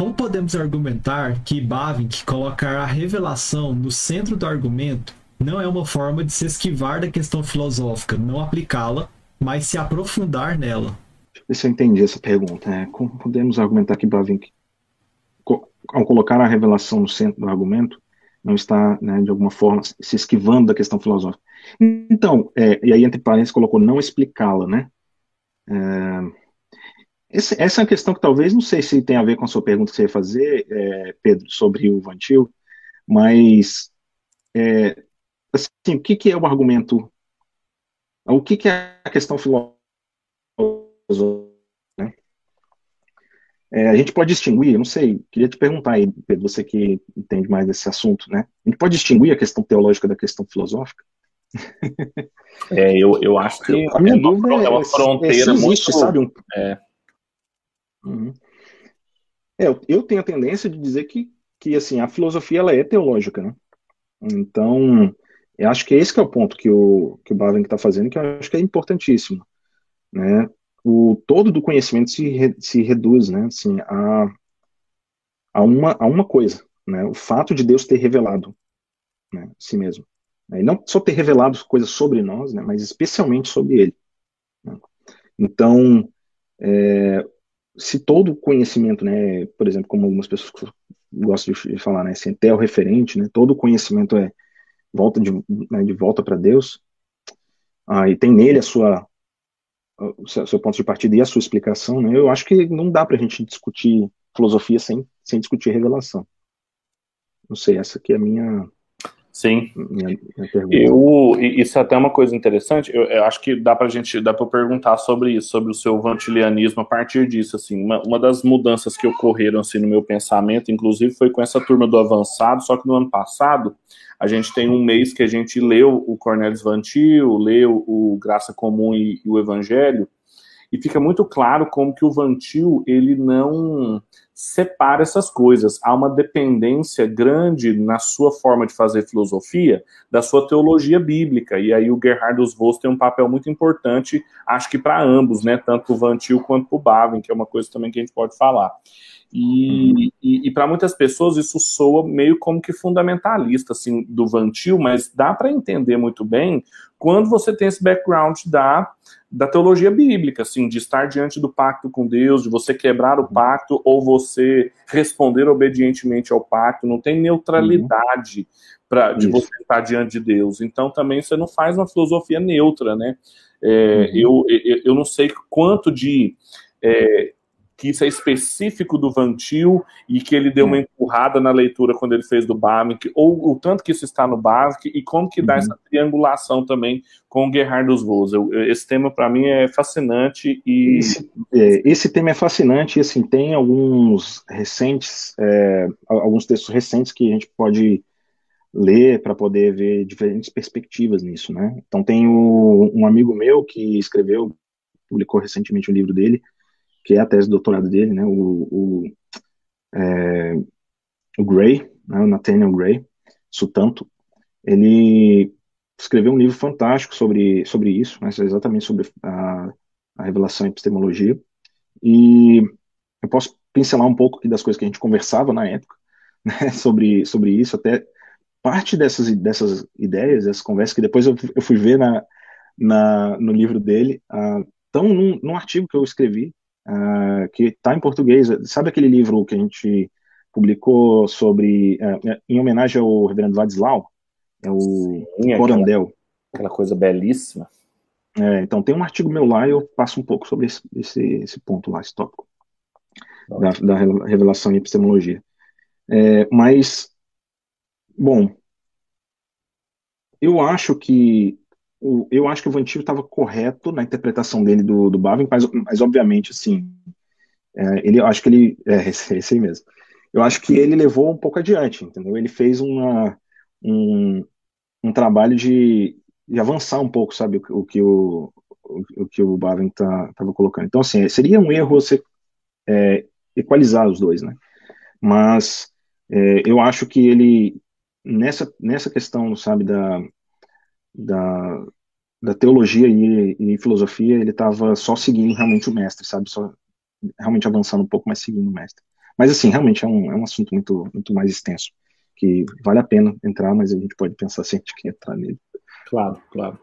como podemos argumentar que Bavinck colocar a revelação no centro do argumento não é uma forma de se esquivar da questão filosófica, não aplicá-la, mas se aprofundar nela? Deixa eu ver se eu entendi essa pergunta. Né? Como podemos argumentar que Bavinck, ao colocar a revelação no centro do argumento, não está, né, de alguma forma, se esquivando da questão filosófica? Então, é, e aí entre parênteses colocou não explicá-la, né? É, esse, essa é uma questão que talvez, não sei se tem a ver com a sua pergunta que você ia fazer, é, Pedro, sobre o Vantil, mas, é, assim, o que, que é o argumento, o que, que é a questão filosófica, né? É, a gente pode distinguir, não sei, queria te perguntar aí, Pedro, você que entende mais desse assunto, né? A gente pode distinguir a questão teológica da questão filosófica? É, eu, eu acho que a minha é, uma, dúvida é uma fronteira é, existe, muito. sabe? Um, É, Uhum. É, eu, tenho a tendência de dizer que, que assim, a filosofia ela é teológica, né? Então, eu acho que esse que é o ponto que o, que o Bavinck está fazendo, que eu acho que é importantíssimo, né? O todo do conhecimento se, re- se reduz, né, assim, a, a, uma, a uma coisa, né? O fato de Deus ter revelado, né, si mesmo. né? E não só ter revelado coisas sobre nós, né, mas especialmente sobre Ele. né? Então, é, se todo conhecimento, né, por exemplo, como algumas pessoas gostam de falar, né, assim, até o referente, né, todo conhecimento é volta de, né, de volta para Deus, ah, e tem nele a sua o seu ponto de partida e a sua explicação, né, eu acho que não dá para a gente discutir filosofia sem, sem discutir revelação. Não sei, essa aqui é a minha, sim. minha, minha. Eu, isso é até uma coisa interessante. Eu, eu acho que dá pra gente, dá para perguntar sobre isso, sobre o seu vantilianismo a partir disso. Assim, uma, uma das mudanças que ocorreram assim no meu pensamento, inclusive, foi com essa turma do avançado. Só que no ano passado a gente tem um mês que a gente leu o Cornelius Vantil, leu o Graça Comum e, e o Evangelho, e fica muito claro como que o Vantil ele não separa essas coisas. Há uma dependência grande na sua forma de fazer filosofia da sua teologia bíblica. E aí o Gerhardus Voss tem um papel muito importante, acho que para ambos, né? Tanto o Vantil quanto o Bavin, que é uma coisa também que a gente pode falar. E, e, e para muitas pessoas isso soa meio como que fundamentalista assim do Vantil, mas dá para entender muito bem quando você tem esse background da, da teologia bíblica, assim, de estar diante do pacto com Deus, de você quebrar o pacto ou você responder obedientemente ao pacto, não tem neutralidade pra, de Isso. você estar diante de Deus. Então também você não faz uma filosofia neutra, né? É, eu, eu, eu não sei quanto de é, que isso é específico do Vantil e que ele deu uma empurrada na leitura quando ele fez do Bavinck, ou o tanto que isso está no Bavinck e como que dá Uhum. essa triangulação também com o Gerhardus Voss. Eu- Esse tema para mim é fascinante e Esse, é, esse tema é fascinante e assim tem alguns recentes, é, alguns textos recentes que a gente pode ler para poder ver diferentes perspectivas nisso, né? Então tem o- um amigo meu que escreveu, publicou recentemente um livro dele, que é a tese de doutorado dele, né? O, o, é, o Gray, né? O Nathaniel Gray, Sutanto, ele escreveu um livro fantástico sobre, sobre isso, né? exatamente sobre a, a revelação e epistemologia. E eu posso pincelar um pouco das coisas que a gente conversava na época, né, sobre, sobre isso, até parte dessas, dessas ideias, dessas conversas, que depois eu, eu fui ver na, na, no livro dele, estão num, num artigo que eu escrevi, ah, que está em português. Sabe aquele livro que a gente publicou sobre, ah, em homenagem ao reverendo Vadislau? É o Sim, aquela- Corandel. aquela coisa belíssima. É, então tem um artigo meu lá e eu passo um pouco sobre esse, esse, esse ponto lá, esse tópico da, da revelação em epistemologia. É, mas, bom, eu acho que eu acho que o Vantil estava correto na interpretação dele do, do Bavin, mas, mas obviamente, assim, é, ele, eu acho que ele, é, esse, esse aí mesmo, eu acho que ele levou um pouco adiante, entendeu? Ele fez uma, um, um trabalho de, de avançar um pouco, sabe, o, o que o, o, o que o Bavin estava tá, colocando. Então, assim, seria um erro você é, equalizar os dois, né? Mas é, eu acho que ele, nessa, nessa questão, sabe, da, da, da teologia e, e filosofia, ele estava só seguindo realmente o mestre, sabe? Só realmente avançando um pouco, mas seguindo o mestre. Mas, assim, realmente é um, é um assunto muito, muito mais extenso, que vale a pena entrar, mas a gente pode pensar se a gente quer entrar nele. Claro, claro.